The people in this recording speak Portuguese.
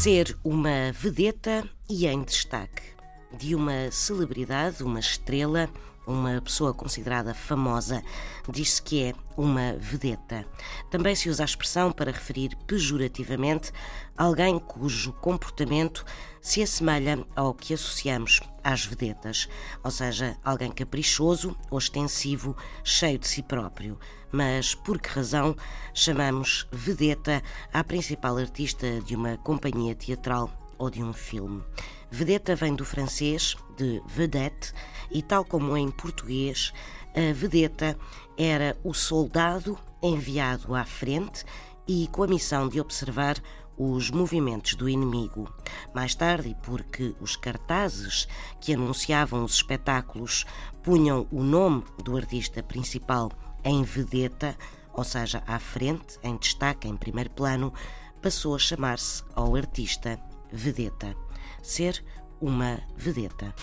Ser uma vedeta e em destaque. De uma celebridade, uma estrela, uma pessoa considerada famosa, diz-se que é uma vedeta. Também se usa a expressão para referir pejorativamente alguém cujo comportamento se assemelha ao que associamos às vedetas, ou seja, alguém caprichoso, ostensivo, cheio de si próprio. Mas por que razão chamamos vedeta à principal artista de uma companhia teatral ou de um filme? Vedeta vem do francês de vedette e, tal como em português, a vedeta era o soldado enviado à frente e com a missão de observar os movimentos do inimigo. Mais tarde, porque os cartazes que anunciavam os espetáculos punham o nome do artista principal em vedeta, ou seja, à frente, em destaque, em primeiro plano, passou a chamar-se ao artista vedeta ser uma vedeta.